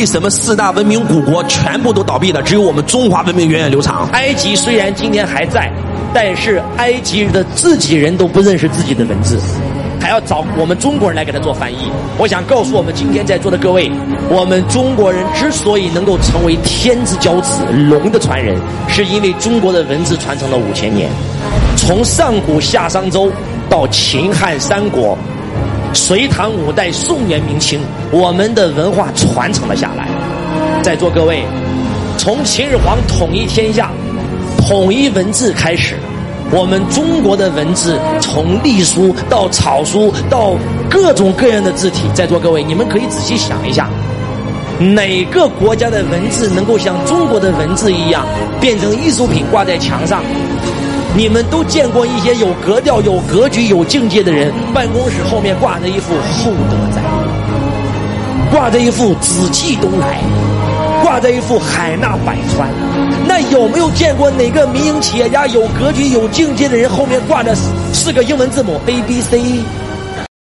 为什么四大文明古国全部都倒闭了，只有我们中华文明源远流长？埃及虽然今天还在，但是埃及人的自己人都不认识自己的文字。还要找我们中国人来给他做翻译。我想告诉我们今天在座的各位，我们中国人之所以能够成为天之骄子、龙的传人，是因为中国的文字传承了五千年，从上古夏商周到秦汉三国、隋唐五代、宋元明清，我们的文化传承了下来。在座各位，从秦始皇统一天下、统一文字开始。我们中国的文字，从隶书到草书到各种各样的字体，在座各位，你们可以仔细想一下，哪个国家的文字能够像中国的文字一样变成艺术品挂在墙上？你们都见过一些有格调、有格局、有境界的人，办公室后面挂着一副“厚德载”，挂着一副“紫气东来”。挂着一副海纳百川，那有没有见过哪个民营企业家有格局、有境界的人后面挂着四个英文字母 A B C？